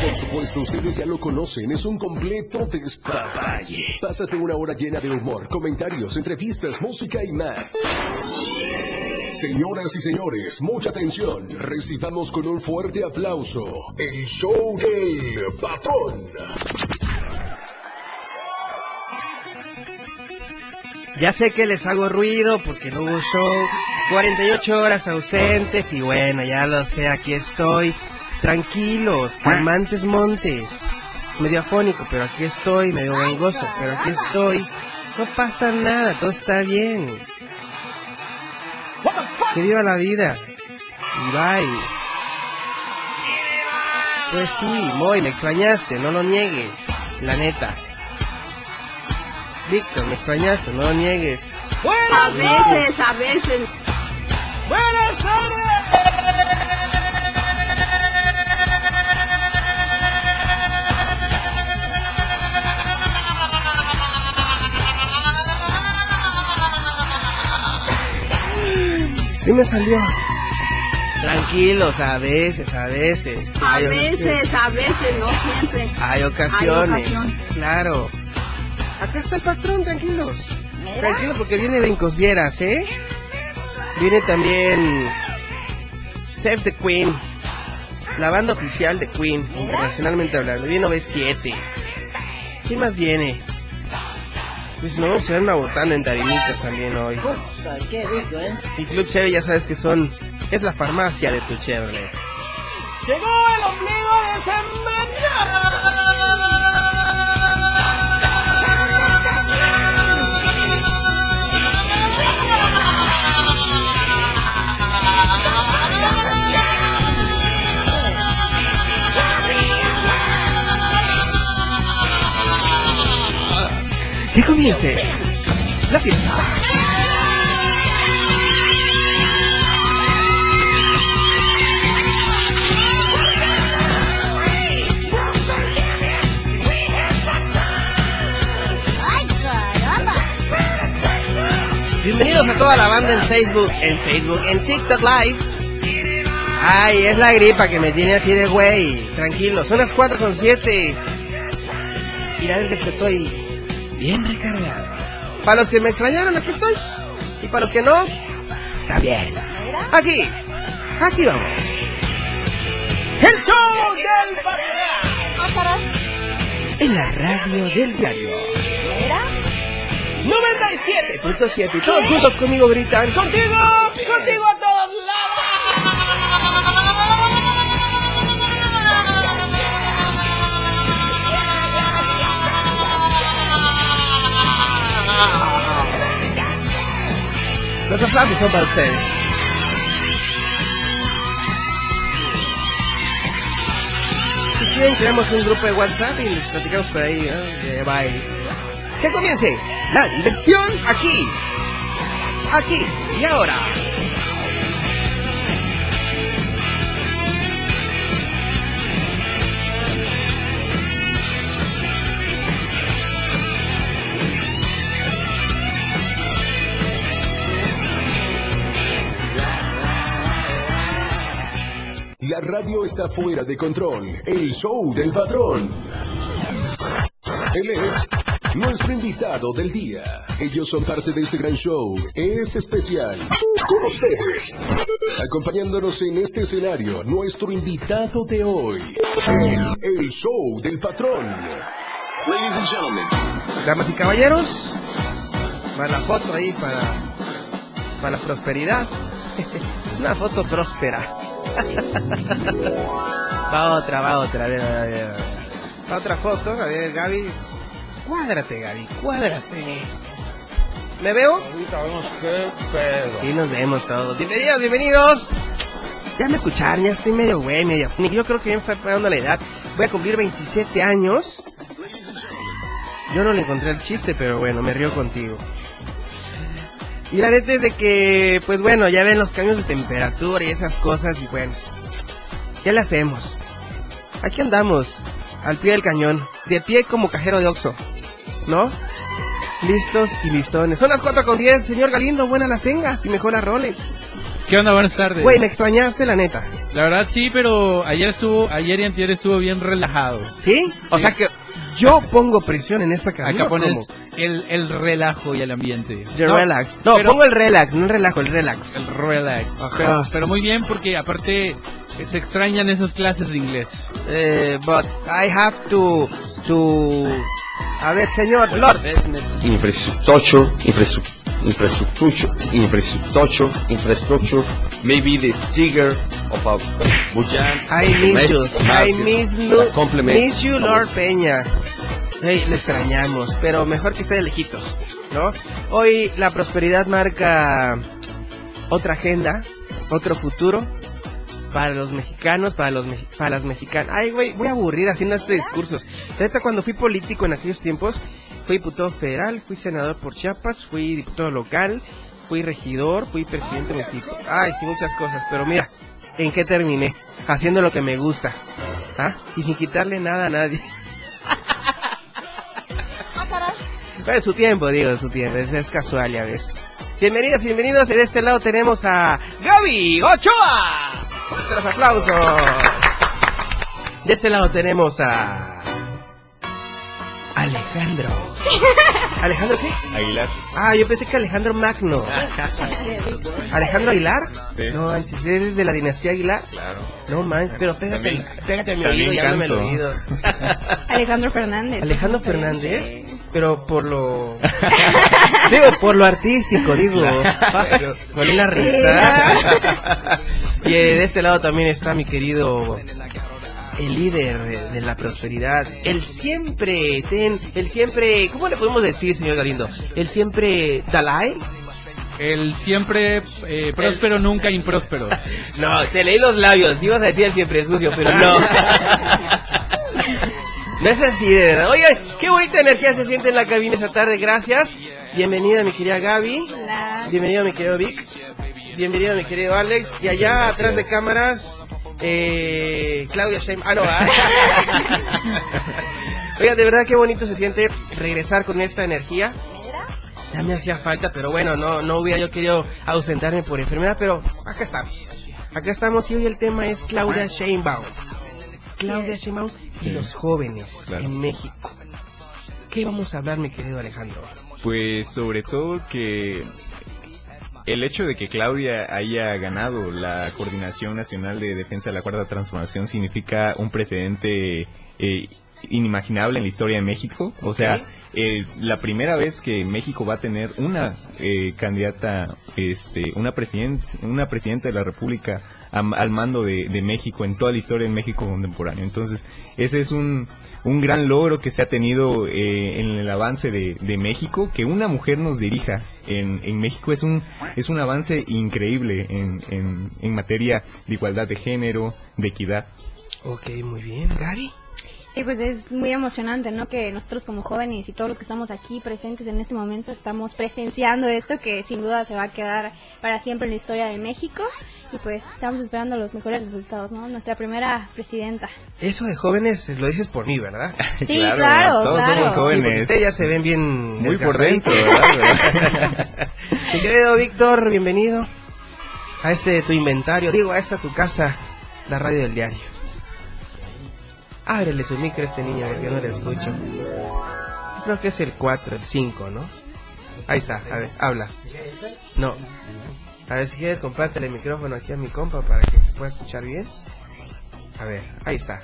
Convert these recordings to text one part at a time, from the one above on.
Por supuesto, ustedes ya lo conocen, es un completo despapalle. Pásate una hora llena de humor, comentarios, entrevistas, música y más. Señoras y señores, mucha atención. Recibamos con un fuerte aplauso el show del patrón. Ya sé que les hago ruido porque no hubo show. 48 horas ausentes y bueno, ya lo sé, aquí estoy. Tranquilos, calmantes montes. Medio afónico, pero aquí estoy, medio gangoso, pero aquí estoy. No pasa nada, todo está bien. Que viva la vida. Y bye. Pues sí, Moy, me extrañaste, no lo niegues. La neta. Víctor, me extrañaste, no lo niegues. A veces, a veces. ¡Buenas tardes! Sí me salió. Tranquilos, a veces, a veces. A Hay- veces, a veces, no siempre. Hay ocasiones. Hay ocasiones. Claro. Acá está el patrón, tranquilos. Tranquilos porque viene Brincosieras, ¿eh? Viene también Save the Queen. La banda oficial de Queen, internacionalmente hablando. Viene OV7. ¿Quién más viene? Pues no, se dan una botana en Tarimitas también hoy. Qué rico, ¿eh? Y Club Chevy ya sabes que son... Es la farmacia de tu Chevrolet. ¡Llegó el ombligo de semana! Comience la fiesta. Bienvenidos a toda la banda en Facebook, en Facebook, en TikTok Live. Ay, es la gripa que me tiene así de güey. Tranquilo, son las 4 con 7. Mira, es que estoy bien recargado. Para los que me extrañaron, aquí estoy. Y para los que no, está bien. Aquí, aquí vamos. El show del caray. en la radio del diario. Mira. 97.7 y todos juntos conmigo gritan ¡Contigo! ¡Contigo a todos Los aplausos son para ustedes. Si quieren, creamos un grupo de WhatsApp y les platicamos por ahí ¿no? de baile. Que comience la diversión aquí. Aquí y ahora. La radio está fuera de control. El show del patrón. Él es nuestro invitado del día. Ellos son parte de este gran show. Es especial. Con ustedes. Acompañándonos en este escenario, nuestro invitado de hoy. El, el show del patrón. Ladies and gentlemen. Damas y caballeros, va la foto ahí para, para la prosperidad. Una foto próspera. Va otra, va otra. A ver, a ver, a ver. Va otra foto. A ver, Gaby. Cuádrate, Gaby, cuádrate. ¿Me veo? Ahorita vemos qué pedo. Y nos vemos todos. Bienvenidos, bienvenidos. Ya me escucharon, ya estoy medio güey, medio... Yo creo que ya me está pegando la edad. Voy a cumplir 27 años. Yo no le encontré el chiste, pero bueno, me río contigo. Y la neta es de que, pues bueno, ya ven los cambios de temperatura y esas cosas y pues... ¿Qué le hacemos? Aquí andamos, al pie del cañón, de pie como cajero de Oxxo, ¿no? Listos y listones. Son las 4 con 10, señor Galindo, buenas las tengas y mejor las roles. ¿Qué onda? Buenas tardes. Güey, me extrañaste, la neta. La verdad sí, pero ayer estuvo, ayer y antier estuvo bien relajado. ¿Sí? O Sí. sea que yo pongo presión en esta cabina. Acá pones el, el relajo y el ambiente. The No, relax. No, pero- pongo el relax, no el relajo, el relax. El relax. Ajá. Pero, pero muy bien porque aparte eh, se extrañan esas clases de inglés. Eh, but I have to, to... A ver, señor Lord. infrastructure, infrastructure, infrastructure, infrastructure, infrastructure, maybe the trigger of a Bujan. I miss you. I miss you. Compliment. Miss you, Lord Peña. Hey, le extrañamos, pero mejor que esté de lejitos, ¿no? Hoy la prosperidad marca otra agenda, otro futuro para los mexicanos, para los para las mexicanas. Ay, güey, voy a aburrir haciendo estos discursos. Neta, cuando fui político en aquellos tiempos, fui diputado federal, fui senador por Chiapas, fui diputado local, fui regidor, fui presidente municipal. Ay, sí, muchas cosas, pero mira, ¿en qué terminé? Haciendo lo que me gusta. ¿Ah? Y sin quitarle nada a nadie. Pero su tiempo, digo, su tiempo, es, es casual, ya ves. Bienvenidos y bienvenidos, y de este lado tenemos a Gaby Ochoa. Aplausos. De este lado tenemos a Alejandro. ¿Alejandro qué? Aguilar. Ah, yo pensé que Alejandro Magno. ¿Alejandro Aguilar? Sí. No, manches, ¿eres de la dinastía Aguilar? Claro. No manches, pero pégate, También- pégate a mi oído y háblame al canto. oído. Alejandro Fernández. Alejandro Fernández, pero por lo... digo, por lo artístico, digo. Pero con la risa. y de este lado también está mi querido... El líder de, de la prosperidad, el siempre, ten, el siempre, ¿cómo le podemos decir, señor Galindo? El siempre Dalai. El siempre eh, próspero, nunca impróspero. No, te leí los labios, ibas a decir el siempre sucio, pero no. No es así, de verdad. Oye, qué bonita energía se siente en la cabina esta tarde, gracias. Bienvenida mi querida Gaby. Hola. Bienvenido mi querido Vic. Bienvenido mi querido Alex. Y allá atrás de cámaras, eh, Claudia Sheinbaum. Ah, no, ¿ah? Oiga, de verdad qué bonito se siente regresar con esta energía. Ya me hacía falta, pero bueno, no, no hubiera yo querido ausentarme por enfermedad, pero acá estamos. Acá estamos y hoy el tema es Claudia Sheinbaum. Claudia Sheinbaum y los jóvenes Claro. en México. ¿Qué vamos a hablar, mi querido Alejandro? Pues sobre todo que el hecho de que Claudia haya ganado la Coordinación Nacional de Defensa de la Cuarta Transformación significa un precedente eh, inimaginable en la historia de México. O sea, eh, la primera vez que México va a tener una eh, candidata, este, una presidenta, una presidenta de la República am- al mando de, de México en toda la historia de México contemporáneo. Entonces, ese es un, un gran logro que se ha tenido eh, en el avance de, de México, que una mujer nos dirija en, en México es un, es un avance increíble en, en, en materia de igualdad de género, de equidad. Ok, muy bien. Gaby. Sí, pues es muy emocionante, ¿no? Que nosotros como jóvenes y todos los que estamos aquí presentes en este momento estamos presenciando esto que sin duda se va a quedar para siempre en la historia de México y pues estamos esperando los mejores resultados, ¿no? Nuestra primera presidenta. Eso de jóvenes lo dices por mí, ¿verdad? Sí, claro, todos claro. somos Sí, jóvenes. ustedes ya se ven bien muy por dentro, ¿verdad? Mi querido Víctor, bienvenido a este tu inventario, digo, a esta tu casa, la radio del diario. Ábrele su micro a este niño porque no le escucho. Creo que es el 4, el 5, ¿no? Ahí está, a ver, habla. No. A ver si quieres compártele el micrófono aquí a mi compa para que se pueda escuchar bien. A ver, ahí está.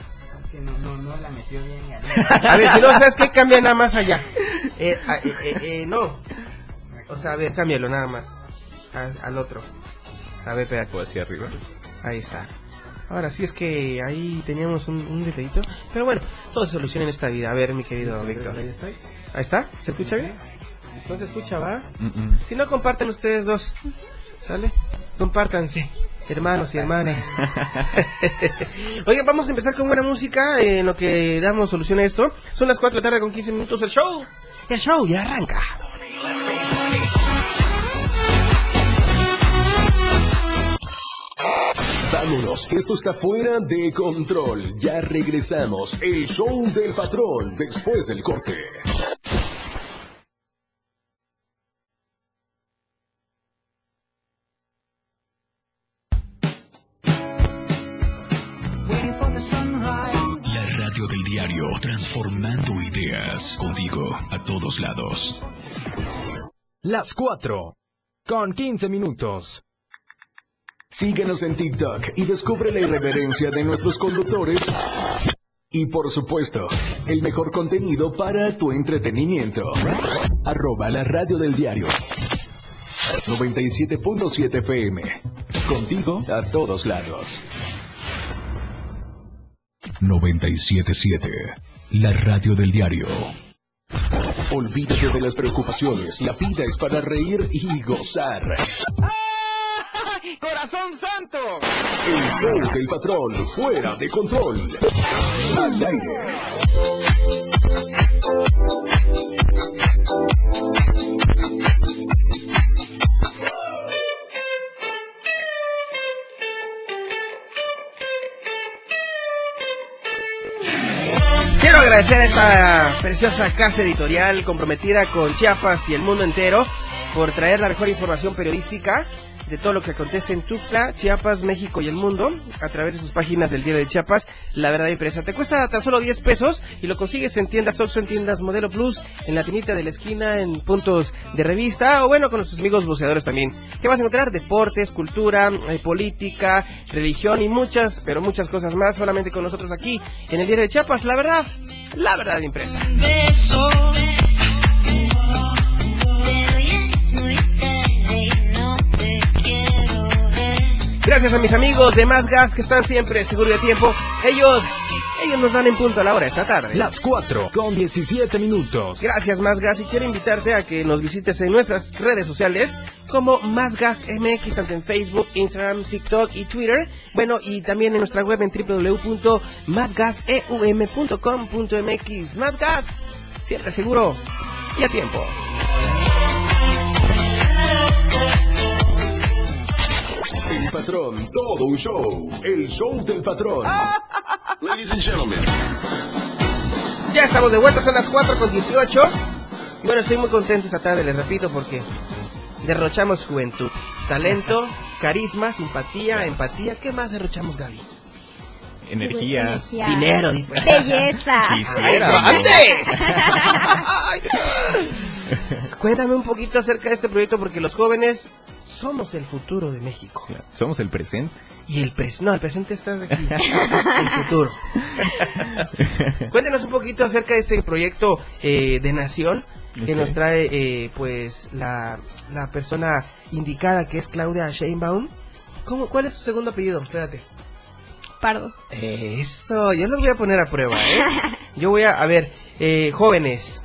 A ver, si no sabes qué, cambia nada más allá. Eh, a- eh, eh, eh, no. O sea, a ver, cámbialo nada más. A- al otro. A ver, espérate. O hacia arriba. Ahí está. Ahora sí es que ahí teníamos un, un detallito. Pero bueno, todo se soluciona en esta vida. A ver, mi querido Víctor. Ahí está. ¿Se escucha bien? ¿No se escucha, va? Mm, mm. Si no, comparten ustedes dos. ¿Sale? Compártanse. hermanos y hermanas. Oigan, vamos a empezar con buena música en lo que damos solución a esto. Son las 4 de la tarde con 15 minutos el show. El show ya arranca. Vámonos, que esto está fuera de control. Ya regresamos. El show del patrón después del corte. La radio del diario, transformando ideas contigo a todos lados. Las 4 con 15 minutos. Síguenos en TikTok y descubre la irreverencia de nuestros conductores. Y por supuesto, el mejor contenido para tu entretenimiento. Arroba la radio del diario. 97.7 FM. Contigo a todos lados. 977. La radio del diario. Olvídate de las preocupaciones. La vida es para reír y gozar. ¡Corazón santo! El show del patrón fuera de control. Al aire. Quiero agradecer a esta preciosa casa editorial comprometida con Chiapas y el mundo entero por traer la mejor información periodística de todo lo que acontece en Tuxtla, Chiapas, México y el mundo a través de sus páginas del diario de Chiapas, La Verdad Impresa. Te cuesta tan solo 10 pesos y lo consigues en tiendas Oxxo, en tiendas Modelo Plus, en la tiendita de la esquina, en puntos de revista o bueno, con nuestros amigos buceadores también. ¿Qué vas a encontrar? Deportes, cultura, eh, política, religión y muchas, pero muchas cosas más solamente con nosotros aquí en el diario de Chiapas. La Verdad, La Verdad Impresa. Gracias a mis amigos de Más Gas que están siempre seguro de tiempo. Ellos, ellos nos dan en punto a la hora esta tarde. Las 4 con 17 minutos. Gracias Más Gas y quiero invitarte a que nos visites en nuestras redes sociales como Más Gas MX tanto en Facebook, Instagram, TikTok y Twitter. Bueno, y también en nuestra web en www.másgaseum.com.mx. Más Gas, siempre seguro y a tiempo. El patrón, todo un show. El show del patrón. Ladies and gentlemen. Ya estamos de vuelta, son las 4 con 18. Bueno, estoy muy contento esta tarde, les repito, porque derrochamos juventud, talento, carisma, simpatía, empatía. ¿Qué más derrochamos, Gaby? Energía. Energía. Dinero, di-. Belleza. Quisiera. Cuéntame un poquito acerca de este proyecto porque los jóvenes somos el futuro de México. Somos el presente. Y el presente, no, el presente está aquí. el futuro. Cuéntenos un poquito acerca de este proyecto eh, de nación que nos trae eh, pues la, la persona indicada que es Claudia Sheinbaum. ¿Cómo, ¿Cuál es su segundo apellido? Espérate. Pardo. Eso, yo los voy a poner a prueba, ¿eh? Yo voy a, a ver, eh, jóvenes.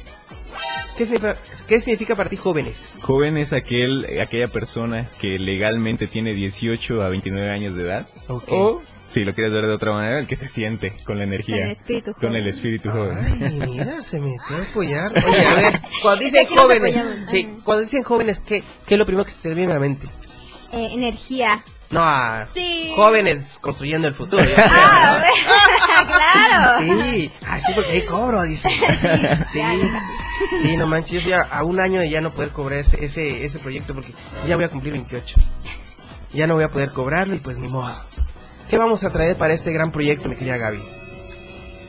¿Qué significa, ¿Qué significa para ti jóvenes? Joven es aquel, aquella persona que legalmente tiene 18 a 29 años de edad. Ok. O, si lo quieres ver de otra manera, el que se siente con la energía. Con el espíritu Con el joven. espíritu joven. Ay, mira, se metió a apoyar. Oye, a ver, cuando dicen jóvenes, sí, cuando dicen jóvenes, ¿qué, ¿qué es lo primero que se te viene a la mente? Eh, energía. No, a Sí. jóvenes construyendo el futuro. Ah, claro. Sí, así porque hay cobro, dice. Sí, sí, no manches, yo ya a un año de ya no poder cobrar ese, ese, ese proyecto porque ya voy a cumplir 28. Ya no voy a poder cobrarlo y pues ni modo. ¿Qué vamos a traer para este gran proyecto, mi querida Gaby?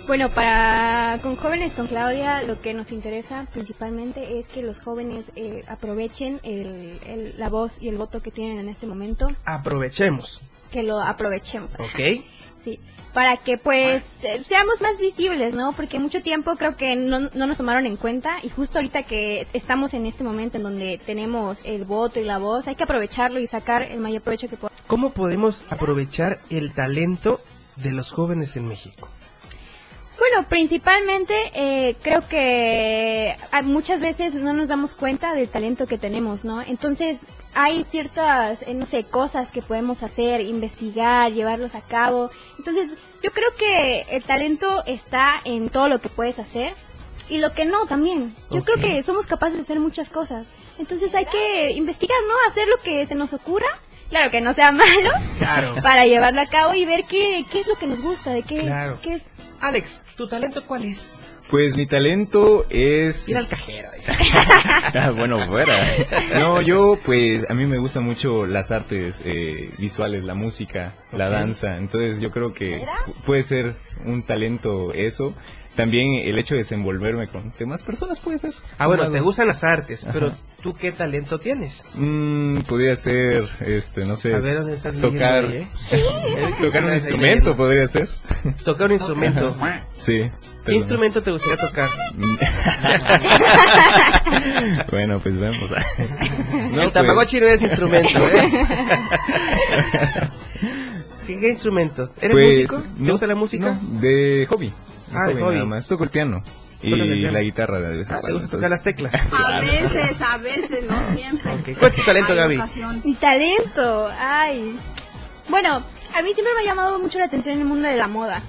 Bueno, para con jóvenes con Claudia lo que nos interesa principalmente es que los jóvenes eh, aprovechen el, el- la voz y el voto que tienen en este momento, Aprovechemos, que lo aprovechemos. ¿ok? Sí, para que pues eh, seamos más visibles, ¿no? Porque mucho tiempo creo que no, no nos tomaron en cuenta y justo ahorita que estamos en este momento en donde tenemos el voto y la voz, hay que aprovecharlo y sacar el mayor provecho que podamos. ¿Cómo podemos aprovechar el talento de los jóvenes en México? Bueno, principalmente eh, creo que ah, muchas veces no nos damos cuenta del talento que tenemos, ¿no? Entonces hay ciertas, eh, no sé, cosas que podemos hacer, investigar, llevarlos a cabo. Entonces, yo creo que el talento está en todo lo que puedes hacer y lo que no también. Yo creo que somos capaces de hacer muchas cosas. Entonces hay que investigar, ¿no? Hacer lo que se nos ocurra. Claro que no sea malo. Claro. Para llevarlo a cabo y ver qué, qué es lo que nos gusta, de qué, Claro. qué es. Alex, ¿tu talento cuál es? Pues mi talento es... Ir al cajero. Ah, bueno, fuera. No, yo pues a mí me gustan mucho las artes eh, visuales, la música, la danza. Entonces yo creo que pu- puede ser un talento eso. También el hecho de desenvolverme con demás personas puede ser. Ah, bueno, te gustan las artes, pero Ajá. ¿tú qué talento tienes? Mm, podría ser, este, no sé, A ver, ¿dónde estás tocar, ahí, eh? tocar un ahí instrumento podría ser. Tocar un instrumento. Sí. ¿Qué pero- instrumento te gustaría tocar? bueno, pues vemos. No, el pues, Tamagotchi no es instrumento, ¿eh? ¿Qué, qué instrumento? ¿Eres pues, músico? ¿Te no, gusta la música? no, de hobby. Ah, de hobby. nada más. Toco el piano. Y el la guitarra de vez en Ah, ¿Te cuando, gusta tocar las teclas? A veces, a veces, no siempre. Ok, ¿Cuál es tu talento, Hay Gaby? Mi talento, ay. Bueno, a mí siempre me ha llamado mucho la atención el mundo de la moda.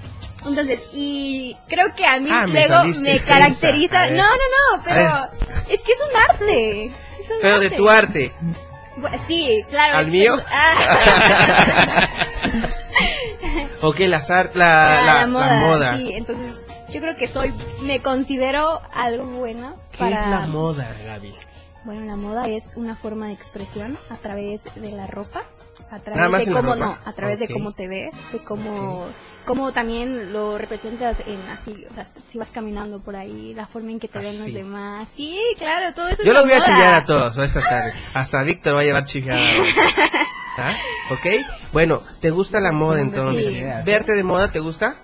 Entonces, y creo que a mí Ah, me luego me fresa. caracteriza. No, no, no, pero es que es un arte. es un Pero de arte. tu arte. Sí, claro. ¿Al mío? Ah. Las ar- Ah, la, la, la moda, la moda. Sí, entonces yo creo que soy, me considero algo bueno ¿Qué para... es la moda, Gaby? Bueno, la moda es una forma de expresión a través de la ropa, a través ¿Nada más de cómo no, a través de cómo te ves, de cómo cómo también lo representas en así, o sea, si vas caminando por ahí, la forma en que te ven los Así. demás. Sí, claro, todo eso Yo los voy a moda. chillar a todos esta tarde. Hasta Víctor va a llevar chiviada. ¿Ah? ¿Ok? Bueno, ¿te gusta la moda entonces? Sí. ¿Verte de moda te gusta?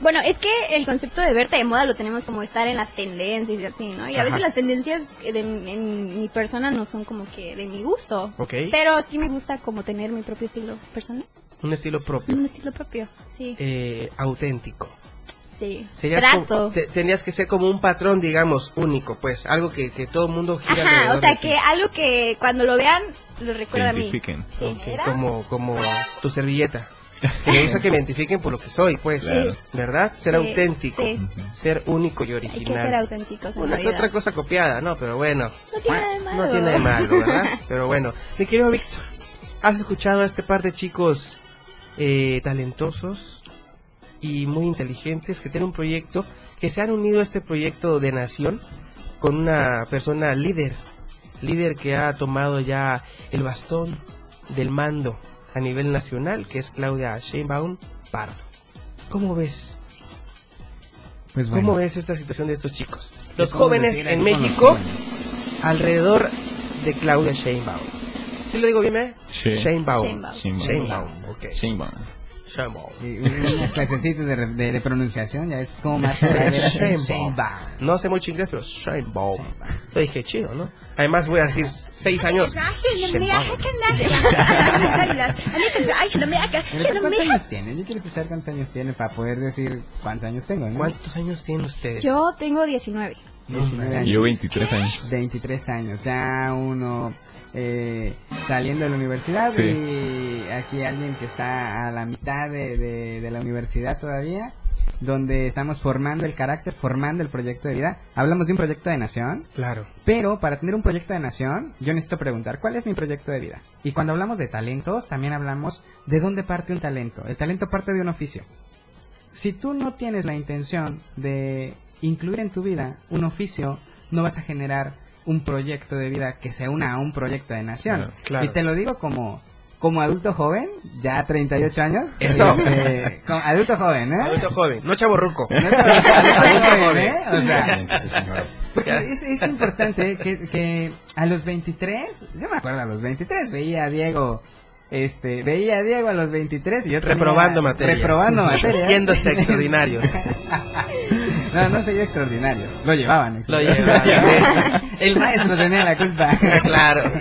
Bueno, es que el concepto de verte de moda lo tenemos como estar en las tendencias y así, ¿no? Y a veces las tendencias de, en mi persona no son como que de mi gusto. Ok. Pero sí me gusta como tener mi propio estilo personal. Un estilo propio. Un estilo propio, sí. Eh, auténtico. Sí. Serías Trato. como- te- tendrías que ser como un patrón, digamos, único, pues. Algo que, que todo el mundo gira Ajá, alrededor o sea de ti. que algo que cuando lo vean lo recuerda a mí. Sí. Como, como tu servilleta. Que me gusta que me identifiquen por lo que soy, pues. Claro. ¿Verdad? Ser Sí, auténtico. sí. Ser único y Hay que ser original. auténticos en Una la que vida. otra cosa copiada, ¿no? Pero bueno. No tiene nada de malo. No tiene de malo, ¿verdad? Pero bueno, mi querido Víctor, ¿has escuchado a este par de chicos eh, talentosos y muy inteligentes que tienen un proyecto, que se han unido a este proyecto de nación con una persona líder, líder que ha tomado ya el bastón del mando a nivel nacional, que es Claudia Sheinbaum Pardo. ¿Cómo ves? Pues ¿Cómo ves esta situación de estos chicos? Los jóvenes en México jóvenes? alrededor de Claudia Sheinbaum. ¿Sí lo digo bien, eh? Sí. Sheinbaum. Sheinbaum. Sheinbaum. Sheinbaum, ok. Sheinbaum. Unas clasecitas de, de, de pronunciación, ya ves cómo más Sheinbaum. No sé mucho inglés, pero Sheinbaum. Lo dije chido, ¿no? Además voy a decir seis años. ¿Cuántos años tiene? Yo quiero escuchar cuántos años tiene para poder decir cuántos años tengo, ¿no? ¿Cuántos años tienen ustedes? Yo tengo 19. 19 años. Yo 23 años. 23 años, ya uno eh, saliendo de la universidad Sí. y aquí alguien que está a la mitad de, de- de la universidad todavía, donde estamos formando el carácter, formando el proyecto de vida. Hablamos de un proyecto de nación, Claro. pero para tener un proyecto de nación, yo necesito preguntar, ¿cuál es mi proyecto de vida? Y cuando hablamos de talentos, también hablamos de dónde parte un talento. El talento parte de un oficio. Si tú no tienes la intención de incluir en tu vida un oficio, no vas a generar un proyecto de vida que se una a un proyecto de nación. Claro, claro. Y te lo digo como como adulto joven, ya 38 años. Eso. este, como adulto joven, ¿eh? Adulto joven, no chavo ruco. No adulto joven, ¿eh? O sea, Sí, señor. porque es, es importante que, que a los 23, yo me acuerdo a los 23, veía a Diego, este, veía a Diego a los 23 y yo Reprobando materias. Reprobando materias. Yéndose extraordinarios. No, no soy extraordinario. Lo llevaban. Lo extraordinario. llevaban. El maestro tenía la culpa. Claro.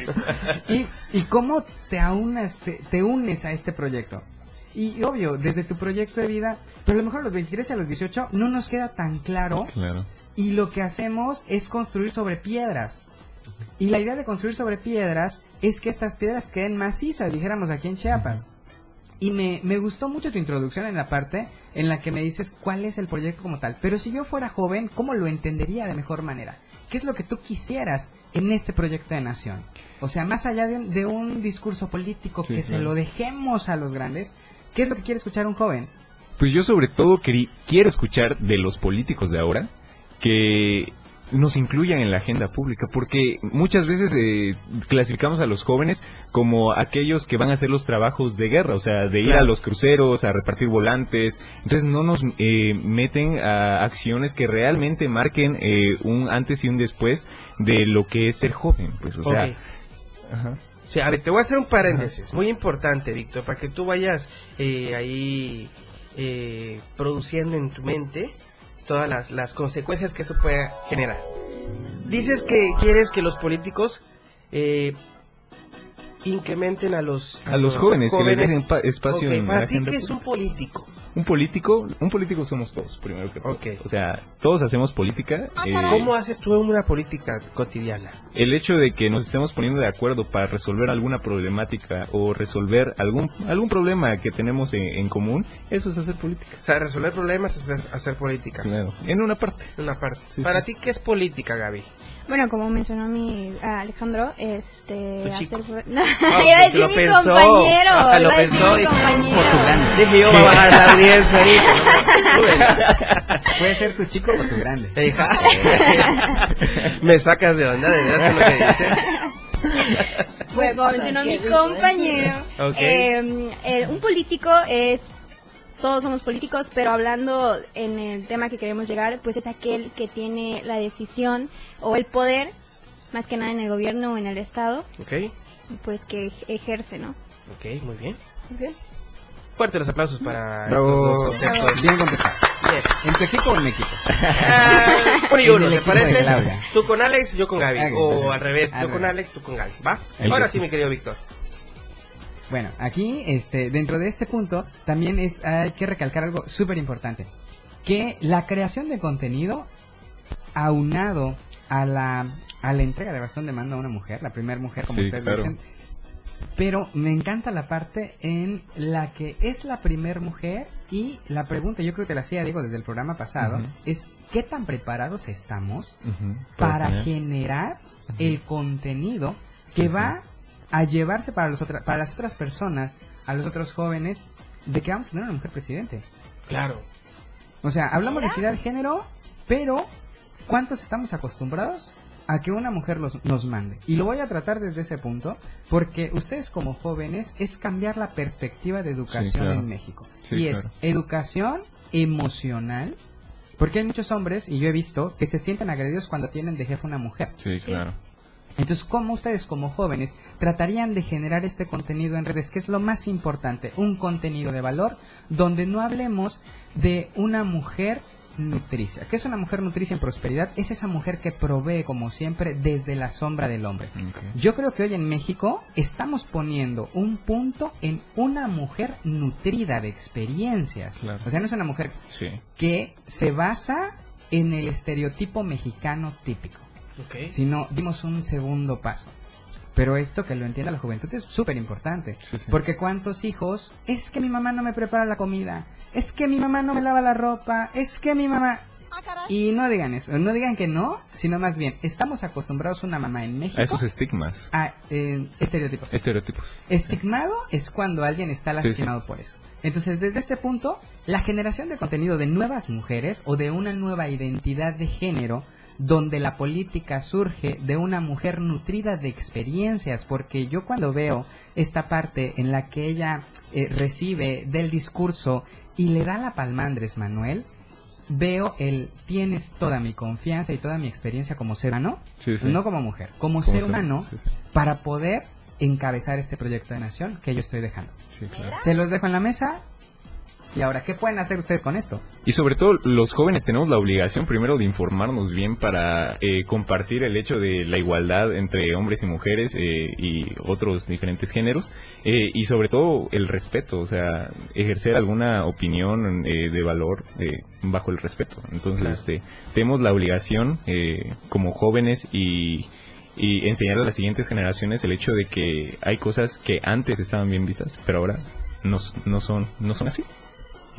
¿Y, y cómo te, aunas, te, te unes a este proyecto? Y obvio, desde tu proyecto de vida, pero a lo mejor a los 23 y a los 18 no nos queda tan claro Claro. y lo que hacemos es construir sobre piedras. Y la idea de construir sobre piedras es que estas piedras queden macizas, dijéramos aquí en Chiapas. Y me, me gustó mucho tu introducción en la parte en la que me dices cuál es el proyecto como tal. Pero si yo fuera joven, ¿cómo lo entendería de mejor manera? ¿Qué es lo que tú quisieras en este proyecto de nación? O sea, más allá de un, de un discurso político Sí, que se lo dejemos a los grandes, ¿qué es lo que quiere escuchar un joven? Pues yo sobre todo quiero escuchar de los políticos de ahora que nos incluyan en la agenda pública, porque muchas veces eh, clasificamos a los jóvenes como aquellos que van a hacer los trabajos de guerra, o sea, de ir Claro. a los cruceros, a repartir volantes, entonces no nos eh, meten a acciones que realmente marquen eh, un antes y un después de lo que es ser joven, pues, o sea, ajá. Sí, a ver, te voy a hacer un paréntesis muy importante, Víctor, para que tú vayas eh, ahí eh, produciendo en tu mente todas las, las consecuencias que esto puede generar. Dices que quieres que los políticos eh, incrementen a los A los jóvenes, que les dejen pa- espacio Ok, en para la ti, agenda ¿qué es un político? Un político, un político somos todos, primero que todo. O sea, todos hacemos política. eh, ¿Cómo haces tú una política cotidiana? el hecho de que nos estemos poniendo de acuerdo para resolver alguna problemática o resolver algún algún problema que tenemos en, en común, eso es hacer política. O sea, resolver problemas es hacer, hacer política. Claro, en una parte. En una parte. Sí, Para sí. ti, ¿qué es política, Gaby? Bueno, como mencionó mi a Alejandro, este... Tu chico. hacer- No, Ah, iba a decir lo mi pensó. compañero. Ah, lo iba a decir pensó, mi compañero. Dije yo, va a bajar la audiencia ahorita. Puede ser tu chico o tu grande. Hija. Me sacas de onda, de verdad, lo que dices. Bueno, como mencionó mi compañero, Ok. eh, eh, un político es, todos somos políticos, pero hablando en el tema que queremos llegar, pues es aquel que tiene la decisión o el poder, más que nada en el gobierno o en el Estado, Ok, pues que ej- ejerce, ¿no? ok, muy bien. Fuerte los aplausos para Bravo. conceptos. Bien contestado. Bien. ¿En tu equipo o en mi equipo? Ah, uno y uno, ¿te parece? Tú con Alex, yo con Gaby. Ah, O al revés, Al yo con. Alex, tú con Gaby. ¿Va? El Ahora sí. mi querido Víctor. Bueno, aquí, este, dentro de este punto, también es, hay que recalcar algo súper importante. Que la creación de contenido, aunado a la, a la entrega de bastón de mando a una mujer, la primera mujer, como Sí, ustedes claro. dicen, pero me encanta la parte en la que es la primer mujer y la pregunta, yo creo que te la hacía Diego desde el programa pasado, es ¿qué tan preparados estamos para tener- generar el contenido que va a llevarse para, los otra- para las otras personas, a los otros jóvenes, de que vamos a tener una mujer presidente. Claro. O sea, hablamos de equidad de género, pero ¿cuántos estamos acostumbrados a que una mujer los- nos mande? Y lo voy a tratar desde ese punto, porque ustedes como jóvenes es cambiar la perspectiva de educación claro. en México. Sí, y es claro. educación emocional, porque hay muchos hombres, y yo he visto, que se sienten agredidos cuando tienen de jefe una mujer. Sí, claro. Entonces, ¿cómo ustedes como jóvenes tratarían de generar este contenido en redes? Que es lo más importante, un contenido de valor donde no hablemos de una mujer nutricia. ¿Qué es una mujer nutricia en prosperidad? Es esa mujer que provee, como siempre, desde la sombra del hombre. Yo creo que hoy en México estamos poniendo un punto en una mujer nutrida de experiencias. Claro. O sea, no es una mujer Sí. que se basa en el estereotipo mexicano típico Sino dimos un segundo paso. Pero esto que lo entienda la juventud es súper importante. Sí, sí. Porque cuántos hijos, es que mi mamá no me prepara la comida, es que mi mamá no me lava la ropa, es que mi mamá... Y no digan eso, no digan que no, sino más bien, estamos acostumbrados una mamá en México A esos estigmas, a eh, estereotipos. estereotipos. Estigmado es cuando alguien está Sí, sí. lastimado por eso. Entonces, desde este punto, la generación de contenido de nuevas mujeres o de una nueva identidad de género, donde la política surge de una mujer nutrida de experiencias, porque yo cuando veo esta parte en la que ella eh, recibe del discurso y le da la palma a Andrés Manuel, veo el tienes toda mi confianza y toda mi experiencia como ser humano, Sí, sí. no como mujer, como, Como ser ser- humano, sí, sí. para poder encabezar este proyecto de nación que yo estoy dejando. Sí, claro. Se los dejo en la mesa. Y ahora, ¿qué pueden hacer ustedes con esto? Y sobre todo los jóvenes tenemos la obligación primero de informarnos bien para eh, compartir el hecho de la igualdad entre hombres y mujeres eh, y otros diferentes géneros eh, y sobre todo el respeto, o sea, ejercer alguna opinión eh, de valor eh, bajo el respeto. Entonces, este, tenemos la obligación eh, como jóvenes y y enseñar a las siguientes generaciones el hecho de que hay cosas que antes estaban bien vistas, pero ahora no, no son no son así.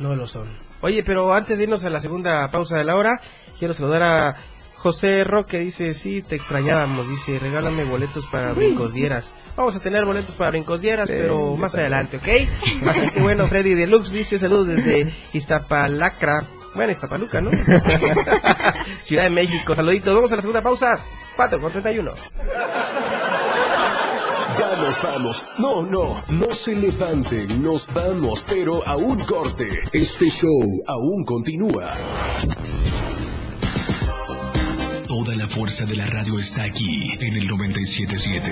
No lo son. Oye, pero antes de irnos a la segunda pausa de la hora, quiero saludar a José Roque, dice, sí, te extrañábamos, dice, regálame boletos para Brincos Dieras. Vamos a tener boletos para Brincos Dieras, Sí, pero más también. adelante, ¿ok? Así que bueno, Freddy Deluxe dice, saludos desde Iztapalacra. Bueno, Iztapaluca, ¿no? Ciudad de México, saluditos. Vamos a la segunda pausa, 4 con 31. Nos vamos. No, no, no se levanten, nos vamos, pero a un corte. Este show aún continúa. Toda la fuerza de la radio está aquí en el 977.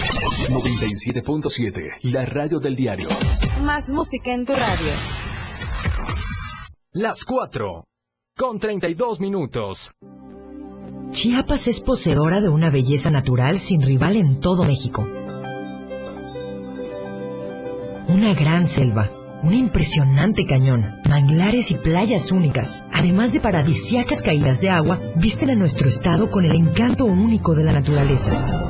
97.7. La radio del diario. Más música en tu radio. Las 4. Con 32 minutos. Chiapas es poseedora de una belleza natural sin rival en todo México. Una gran selva, un impresionante cañón, manglares y playas únicas, además de paradisíacas caídas de agua, visten a nuestro estado con el encanto único de la naturaleza.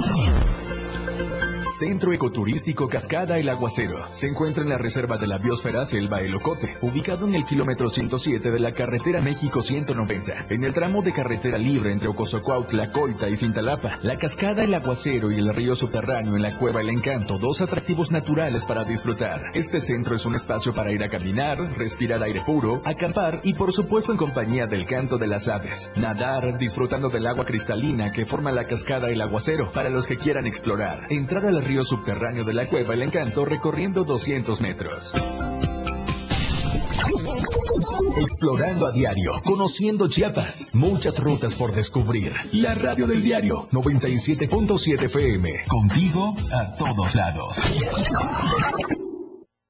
Centro Ecoturístico Cascada El Aguacero. Se encuentra en la Reserva de la Biosfera Selva El Ocote, ubicado en el kilómetro 107 de la carretera México 190, en el tramo de carretera libre entre Ocosocuautla, Coita y Cintalapa. La Cascada El Aguacero y el río subterráneo en la Cueva El Encanto, dos atractivos naturales para disfrutar. Este centro es un espacio para ir a caminar, respirar aire puro, acampar y por supuesto en compañía del canto de las aves. Nadar, disfrutando del agua cristalina que forma la Cascada El Aguacero para los que quieran explorar. Entrar río subterráneo de la Cueva El Encanto recorriendo 200 metros. Explorando a diario, conociendo Chiapas, muchas rutas por descubrir. La radio del diario 97.7 FM, contigo a todos lados.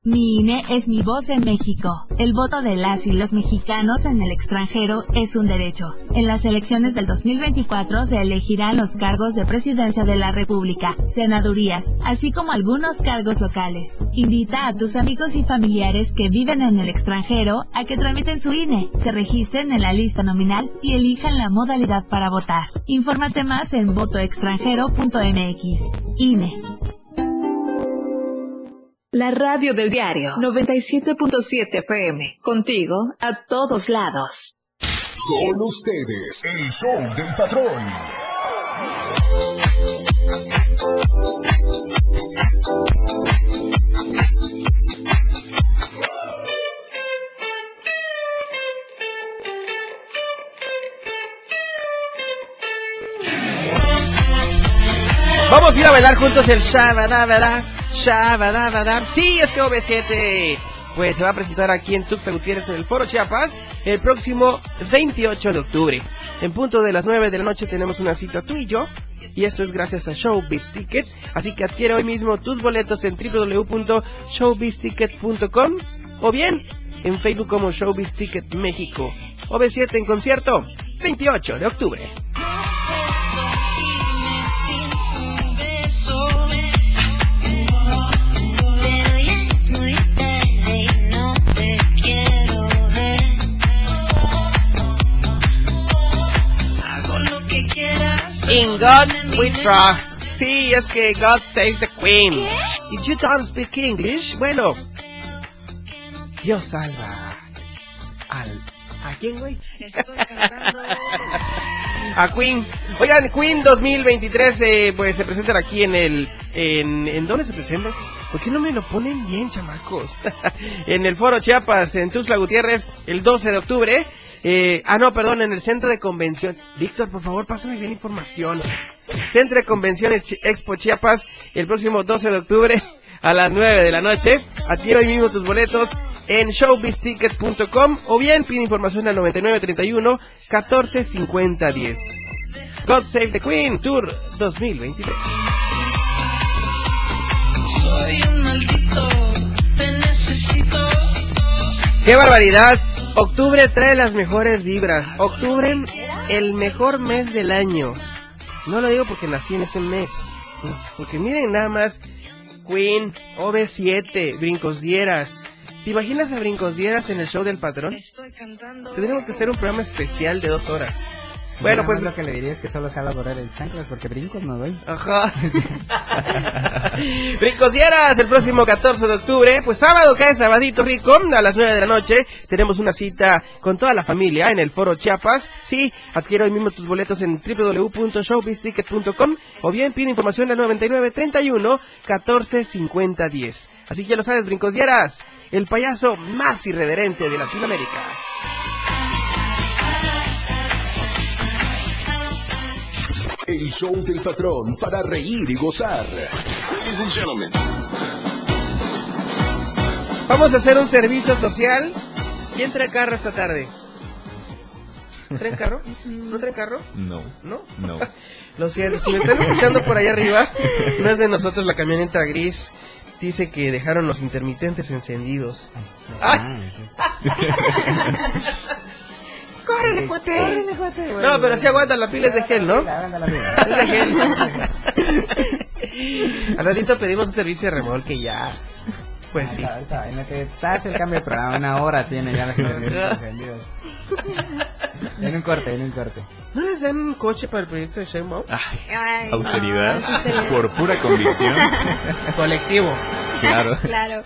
Mi INE es mi voz en México. El voto de las y los mexicanos en el extranjero es un derecho. En las elecciones del 2024 se elegirán los cargos de presidencia de la República, senadurías, así como algunos cargos locales. Invita a tus amigos y familiares que viven en el extranjero a que tramiten su INE, se registren en la lista nominal y elijan la modalidad para votar. Infórmate más en votoextranjero.mx. INE. La radio del diario 97.7 FM. Contigo a todos lados. Con ustedes, el show del patrón. Vamos a ir a bailar juntos el Shabadabada, Shabadabada. Sí, es que OV7 pues se va a presentar aquí en Tuxtla Gutiérrez en el Foro Chiapas el próximo 28 de octubre. En punto de las 9 de la noche tenemos una cita tú y yo. Y esto es gracias a Showbiz Ticket. Así que adquiere hoy mismo tus boletos en www.showbizticket.com o bien en Facebook como Showbiz Ticket México. OV7 en concierto 28 de octubre. In God we trust. Sí, es que God save the Queen. If you don't speak English, bueno, Dios salva al... ¿A quién, güey? a Queen. Oigan, Queen 2023, eh, pues se presentan aquí en el... En, ¿En dónde se presentan? ¿Por qué no me lo ponen bien, chamacos? en el Foro Chiapas, en Tuzla Gutiérrez, el 12 de octubre. Eh, ah, no, perdón, en el Centro de Convención. Víctor, por favor, pásame bien información. Centro de Convenciones Expo Chiapas, el próximo 12 de octubre a las 9 de la noche. Adquiere hoy mismo tus boletos en showbizticket.com o bien pide información al 9931 145010. God Save the Queen Tour 2023. ¡Qué barbaridad! Octubre trae las mejores vibras. Octubre, el mejor mes del año. No lo digo porque nací en ese mes. Porque miren nada más. Queen, OV7, Brincos Dieras. ¿Te imaginas a Brincos Dieras en el show del patrón? Tendríamos que hacer un programa especial de dos horas. Bueno, pues más lo que le diría es que solo se borrar el chanclas porque brincos no doy. Ajá. Ricos Dieras, el próximo 14 de octubre, pues sábado cae sabadito rico, a las 9 de la noche, tenemos una cita con toda la familia en el Foro Chiapas. Sí, adquiere hoy mismo tus boletos en www.showbizticket.com o bien pide información al 99 31 14 50 10. Así que ya lo sabes, Brincos Dieras, el payaso más irreverente de Latinoamérica. El show del patrón para reír y gozar. Ladies and gentlemen. Vamos a hacer un servicio social. ¿Quién trae carro esta tarde? ¿Traen carro? ¿No traen carro? No. ¿No? No. Lo siento, si me están escuchando por allá arriba, no es de nosotros la camioneta gris. Dice que dejaron los intermitentes encendidos. ¡Ay! ¡Córrele, cuate! ¡Córrele, cuate! No, pero si aguanta, la pila es de gel, ¿no? Es de gel. Al ratito pedimos un servicio de remolque ya. Pues sí. Estás el cambio de programa, una hora tiene ya los encendidos. En un corte, en un corte. ¿No les dan un coche para el proyecto de Sheinbaum? Ay, Austeridad no, sí por pura convicción. Colectivo. Claro. Claro.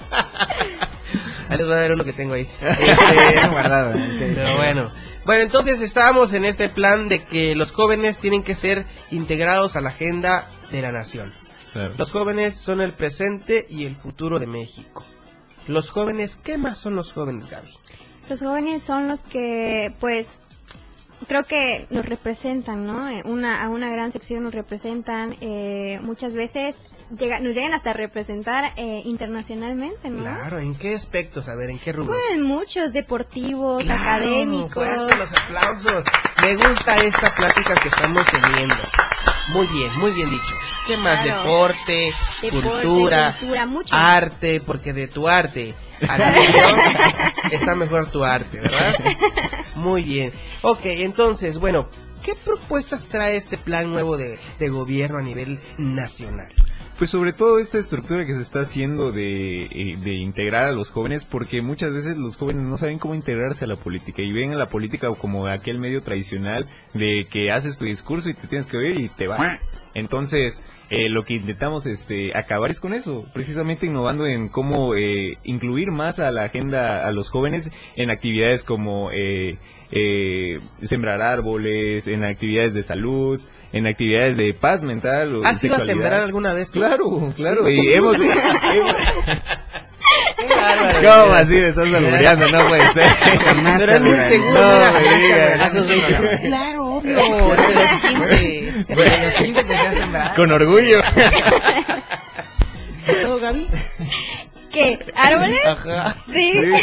Ahí les voy a dar uno que tengo ahí. Este, Guardado. Pero bueno. Bueno, entonces estábamos en este plan de que los jóvenes tienen que ser integrados a la agenda de la nación. Claro. Los jóvenes son el presente y el futuro de México. Los jóvenes, ¿qué más son los jóvenes, Gaby? Los jóvenes son los que, pues, creo que nos representan, ¿no? Eh, Una, a una gran sección nos representan, eh, muchas veces llega, nos llegan hasta a representar eh, internacionalmente, ¿no? Claro, ¿en qué aspectos? A ver, ¿en qué rubros? Pues, muchos deportivos, Claro, académicos. los aplausos. Me gusta esta plática que estamos teniendo. Muy bien, muy bien dicho. ¿Qué más? Claro. Deporte, Deporte, cultura, cultura, mucho. arte, porque de tu arte está mejor tu arte, ¿verdad? Muy bien. Ok, entonces, bueno, ¿qué propuestas trae este plan nuevo de, de gobierno a nivel nacional? Pues sobre todo esta estructura que se está haciendo de, eh, de integrar a los jóvenes, porque muchas veces los jóvenes no saben cómo integrarse a la política y ven a la política como aquel medio tradicional de que haces tu discurso y te tienes que oír y te vas. Entonces, eh, lo que intentamos este, acabar es con eso, precisamente innovando en cómo eh, incluir más a la agenda a los jóvenes en actividades como eh, eh, sembrar árboles, en actividades de salud, en actividades de paz mental. O ¿Has ido a sembrar alguna vez tú? Claro, claro, Sí. y hemos... ¿Cómo así me estás albureando? No puede ser. Pero muy seguro, No, me digas. A sus 20. Claro, obvio. Desde los 15. Desde los 15 empecé a sembrar. Con orgullo. ¿Todo, Gaby? ¿Qué? ¿Árboles? Ajá. Sí. Una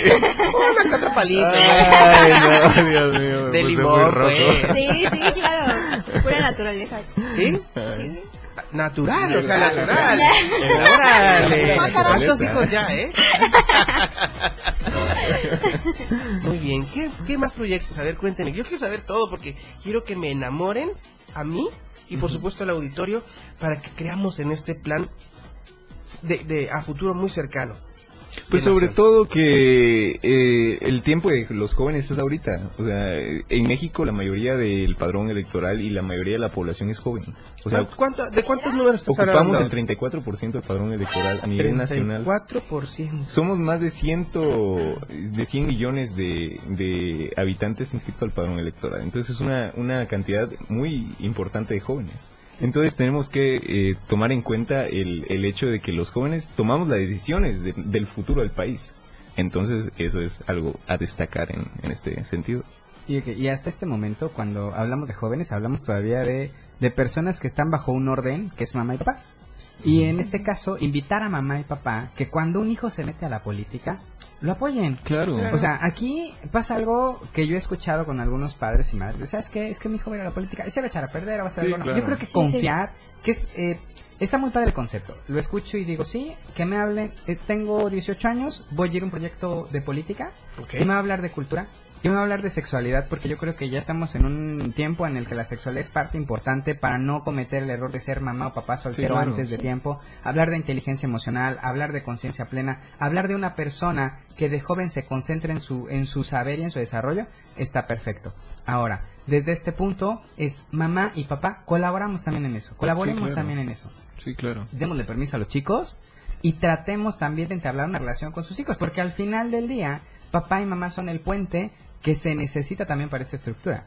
que otra palita. Ay, no, Dios mío. De limón, pues. Sí, sí, claro. Pura naturaleza. ¿Sí? Sí. Natural, o sea, Natural. natural. Órale. ¿Cuántos hijos ya, eh? Muy bien. ¿Qué, ¿Qué más proyectos? A ver, cuéntenme. Yo quiero saber todo porque quiero que me enamoren a mí y por supuesto al auditorio para que creamos en este plan de, de a futuro muy cercano. Pues sobre todo que eh, el tiempo de los jóvenes es ahorita. O sea, en México la mayoría del padrón electoral y la mayoría de la población es joven. O sea, ¿Cuánto- ¿De cuántos números estás ocupamos hablando? el 34% del padrón electoral a nivel nacional. 34%. Somos más de ciento, de 100 millones de, de habitantes inscritos al padrón electoral. Entonces es una, una cantidad muy importante de jóvenes. Entonces tenemos que eh, tomar en cuenta el, el hecho de que los jóvenes tomamos las decisiones de- del futuro del país. Entonces eso es algo a destacar en, en este sentido. Y, y hasta este momento, cuando hablamos de jóvenes, hablamos todavía de, de personas que están bajo un orden que es mamá y papá. Y en este caso, invitar a mamá y papá que cuando un hijo se mete a la política, lo apoyen. Claro. O sea, aquí pasa algo que yo he escuchado con algunos padres y madres. ¿Sabes qué? Es que mi hijo va a ir a la política. Se va a echar a perder, va a hacer Sí, algo. claro. Yo creo que Sí, confiar, que es... eh, Está muy padre el concepto. Lo escucho y digo, sí, que me hablen. eh, tengo 18 años, voy a ir a un proyecto de política. Ok. Que me va a hablar de cultura. Que me va a hablar de sexualidad, porque yo creo que ya estamos en un tiempo en el que la sexualidad es parte importante para no cometer el error de ser mamá o papá soltero claro. antes de tiempo. Hablar de inteligencia emocional, hablar de conciencia plena, hablar de una persona que de joven se concentre en su, en su saber y en su desarrollo, está perfecto. Ahora, desde este punto es mamá y papá, colaboramos también en eso, colaboremos claro. también en eso Sí, claro. démosle permiso a los chicos y tratemos también de entablar una relación con sus hijos, porque al final del día, papá y mamá son el puente que se necesita también para esta estructura.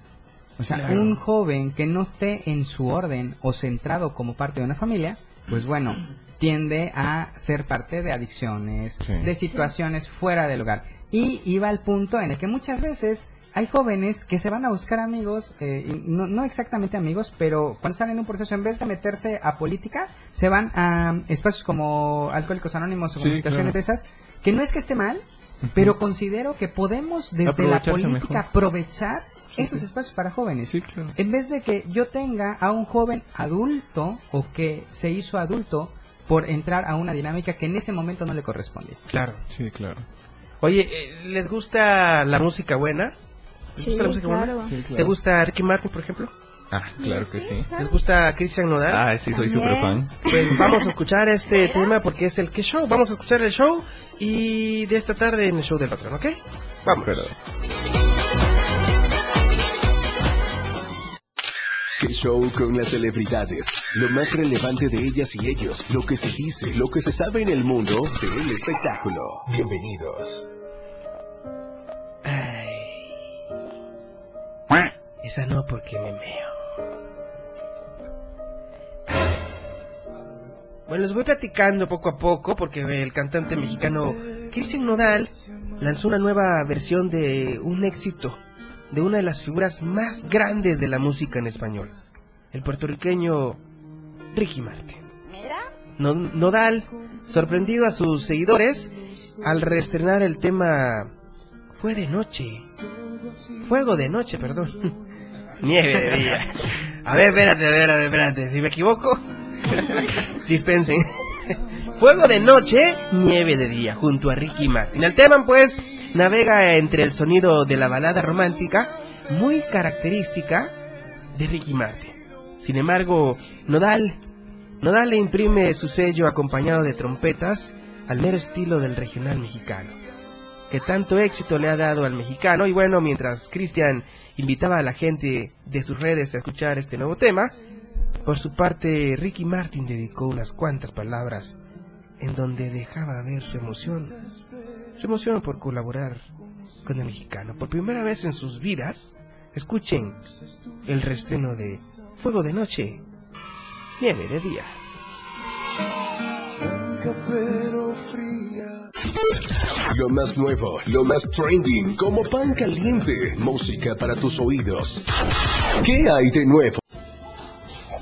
O sea, Claro. un joven que no esté en su orden o centrado como parte de una familia, pues bueno, tiende a ser parte de adicciones, Sí. de situaciones fuera del hogar. Y iba al punto en el que muchas veces hay jóvenes que se van a buscar amigos, eh, y no, no exactamente amigos, pero cuando están en un proceso, en vez de meterse a política, se van a espacios como Alcohólicos Anónimos o como Sí, situaciones claro. de esas, que no es que esté mal, pero considero que podemos desde la política mejor. aprovechar Sí, esos sí. espacios para jóvenes. Sí, claro. En vez de que yo tenga a un joven adulto o que se hizo adulto por entrar a una dinámica que en ese momento no le corresponde. Claro. Sí, claro. Oye, eh, ¿les gusta la música buena? ¿Les Sí, gusta la música claro. buena? Sí, claro. ¿Te gusta Ricky Martin, por ejemplo? Ah, claro que sí. ¿Les gusta Christian Nodal? Ah, sí, soy súper fan. Pues vamos a escuchar este tema porque es el que show. Vamos a escuchar el show y de esta tarde en el show del patrón, ¿ok? Vamos. Pero- ¿Qué show con las celebridades? Lo más relevante de ellas y ellos, lo que se dice, lo que se sabe en el mundo del espectáculo. Bienvenidos. Esa no porque me meo. Bueno, les voy platicando poco a poco porque el cantante mexicano Cristian Nodal lanzó una nueva versión de un éxito de una de las figuras más grandes de la música en español, el puertorriqueño Ricky Martin. No- Nodal, sorprendido a sus seguidores al reestrenar el tema Fue de noche. Fuego de noche, perdón. Nieve de día. A ver, espérate, a ver, a ver, espérate. Si me equivoco, dispensen. Fuego de noche, nieve de día, junto a Ricky Martin. El tema, pues, navega entre el sonido de la balada romántica, muy característica de Ricky Martin. Sin embargo, Nodal, Nodal le imprime su sello acompañado de trompetas al mero estilo del regional mexicano que tanto éxito le ha dado al mexicano. Y bueno, mientras Cristian invitaba a la gente de sus redes a escuchar este nuevo tema, por su parte Ricky Martin dedicó unas cuantas palabras en donde dejaba ver su emoción, su emoción por colaborar con el mexicano. Por primera vez en sus vidas, escuchen el reestreno de Fuego de Noche, Nieve de Día. Lo más nuevo, lo más trending, como pan caliente, música para tus oídos. ¿Qué hay de nuevo?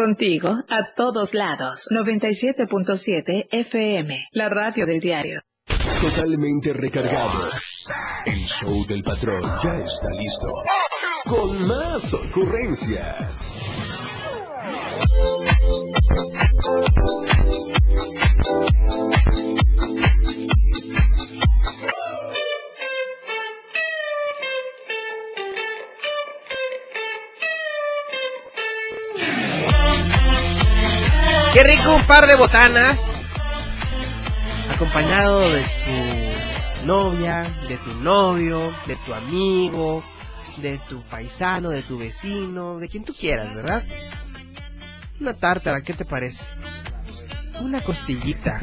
Contigo a todos lados. 97.7 FM, la radio del diario. Totalmente recargado. El show del patrón ya está listo. Con más ocurrencias. Qué rico un par de botanas. Acompañado de tu novia, de tu novio, de tu amigo, de tu paisano, de tu vecino, de quien tú quieras, ¿verdad? Una tártara, ¿qué te parece? Una costillita.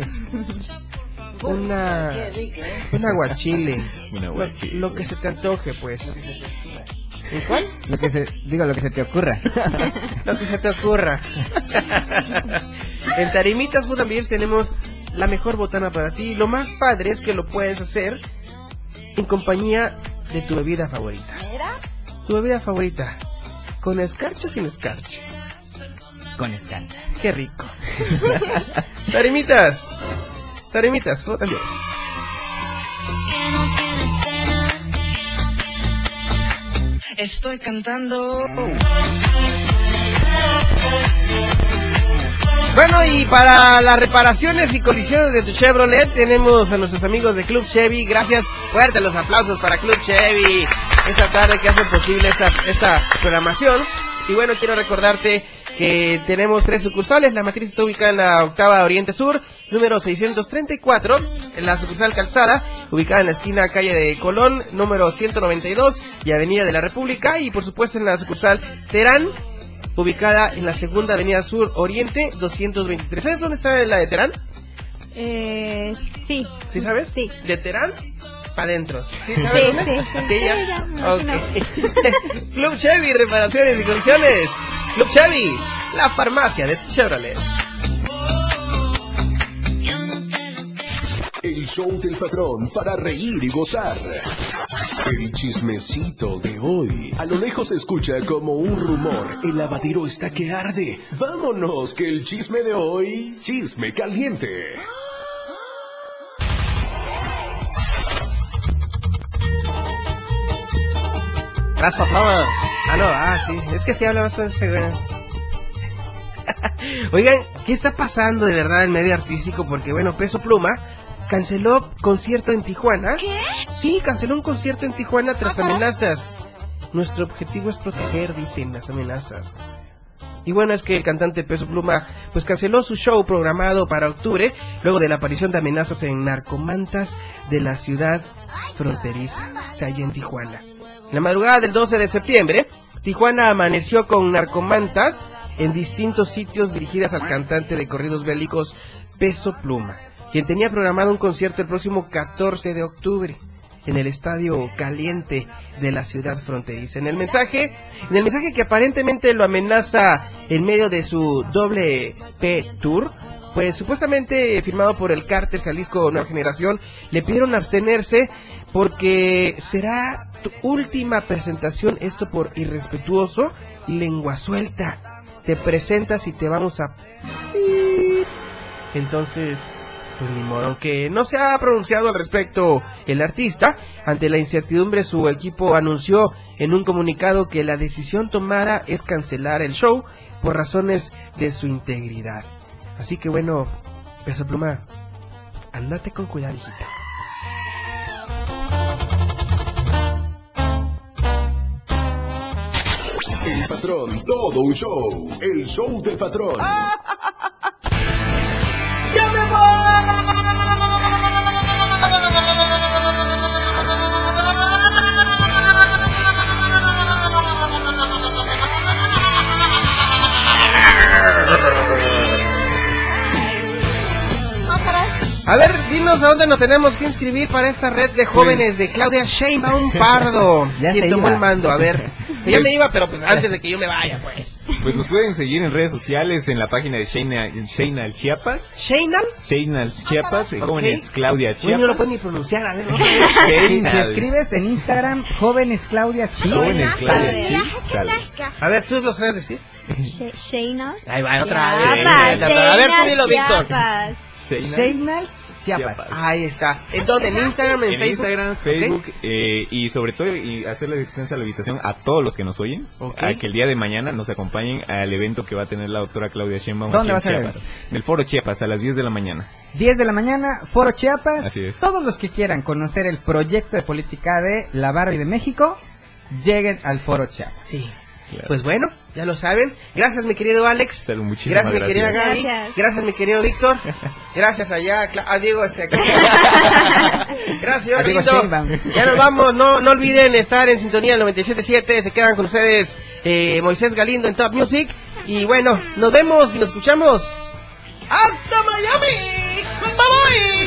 Una, un aguachile. Un aguachile. Lo, lo que se te antoje, pues. ¿En cuál? Lo que se, digo, lo que se te ocurra. Lo que se te ocurra. en Tarimitas Food and Beers tenemos la mejor botana para ti. Lo más padre es que lo puedes hacer en compañía de tu bebida favorita. Tu bebida favorita. ¿Con escarcha o sin escarcha? Con escarcha. Qué rico. Tarimitas. Tarimitas Food and Beers. Estoy cantando. Bueno, y para las reparaciones y colisiones de tu Chevrolet tenemos a nuestros amigos de Club Chevy. Gracias, fuertes los aplausos para Club Chevy esta tarde que hacen posible esta, esta programación. Y bueno, quiero recordarte que tenemos tres sucursales. La matriz está ubicada en la octava Oriente Sur, número 634. En la sucursal Calzada, ubicada en la esquina calle de Colón, número 192 y Avenida de la República. Y por supuesto en la sucursal Terán, ubicada en la segunda Avenida Sur Oriente, 223. ¿Sabes dónde está la de Terán? Eh, sí. ¿Sí sabes? Sí. ¿De Terán? Para adentro. ¿Sí Sí, sí, sí, Sí, sí, ya. Club Chevy, reparaciones y colisiones. Club Chevy, la farmacia de tu Chevrolet. El show del patrón para reír y gozar. El chismecito de hoy. A lo lejos se escucha como un rumor. El lavadero está que arde. Vámonos, que el chisme de hoy, chisme caliente. Toma. Ah, no, ah, sí. Es que sí habla más ese güey. Oigan, ¿qué está pasando de verdad en medio artístico? Porque, bueno, Peso Pluma canceló concierto en Tijuana. ¿Qué? Sí, canceló un concierto en Tijuana tras amenazas. Nuestro objetivo es proteger, dicen las amenazas. Y bueno, es que el cantante Peso Pluma pues canceló su show programado para octubre luego de la aparición de amenazas en narcomantas de la ciudad fronteriza, o sea, allá en Tijuana. En la madrugada del 12 de septiembre, Tijuana amaneció con narcomantas en distintos sitios dirigidas al cantante de corridos bélicos Peso Pluma, quien tenía programado un concierto el próximo 14 de octubre en el estadio caliente de la ciudad fronteriza. En el mensaje, en el mensaje que aparentemente lo amenaza en medio de su doble P Tour, pues supuestamente firmado por el cártel Jalisco Nueva Generación, le pidieron abstenerse porque será tu última presentación, esto por irrespetuoso y lengua suelta. Te presentas y te vamos a... Entonces, pues ni modo, aunque no se ha pronunciado al respecto el artista, ante la incertidumbre su equipo anunció en un comunicado que la decisión tomada es cancelar el show por razones de su integridad. Así que bueno, Peso Pluma, andate con cuidado, hijita. El patrón, todo un show. El show del patrón. ¡Ya me A ver, dinos a dónde nos tenemos que inscribir para esta red de jóvenes de Claudia Sheinbaum Pardo. Ya quien se tomó iba. el mando, a ver. Ya me iba, pero pues antes de que yo me vaya, pues. Pues nos pueden seguir en redes sociales en la página de Sheina, Sheina Chiapas. ¿Sheinal? Sheina Chiapas, eh, Ok. jóvenes Claudia Uy, no lo Chiapas. puedo ni pronunciar, a ver. Si, escribes en Instagram, jóvenes Claudia Chi. Jóvenes Claudia Sale. Chi, sale. A ver, ¿tú lo sabes decir? She- Sheina. Ahí va, otra vez. Chiapas, A ver, tú dilo, Víctor. Seinals Chiapas. Ahí está. ¿En dónde? ¿En Instagram? ¿En, En Facebook? Instagram, Ok. Facebook eh, y sobre todo y hacerle extensa la invitación a todos los que nos oyen a que el día de mañana nos acompañen al evento que va a tener la doctora Claudia Sheinbaum ¿Dónde aquí va en a ser el Chiapas. Del Foro Chiapas a las 10 de la mañana. 10 de la mañana, Foro Chiapas. Así es. Todos los que quieran conocer el proyecto de política de la Barbie de México, lleguen al Foro Chiapas. Sí. Pues bueno, ya lo saben. Gracias, mi querido Alex. muchísimas gracias, mi querida gracias. Gaby. Gracias. Gracias, mi querido Víctor. Gracias allá, Cla- ah, Diego, este aquí. gracias, señor A Diego. Ya nos vamos, no, no olviden estar en sintonía del 97.7. Se quedan con ustedes eh, Moisés Galindo en Top Music. Y bueno, nos vemos y nos escuchamos. ¡Hasta Miami! ¡Bye bye!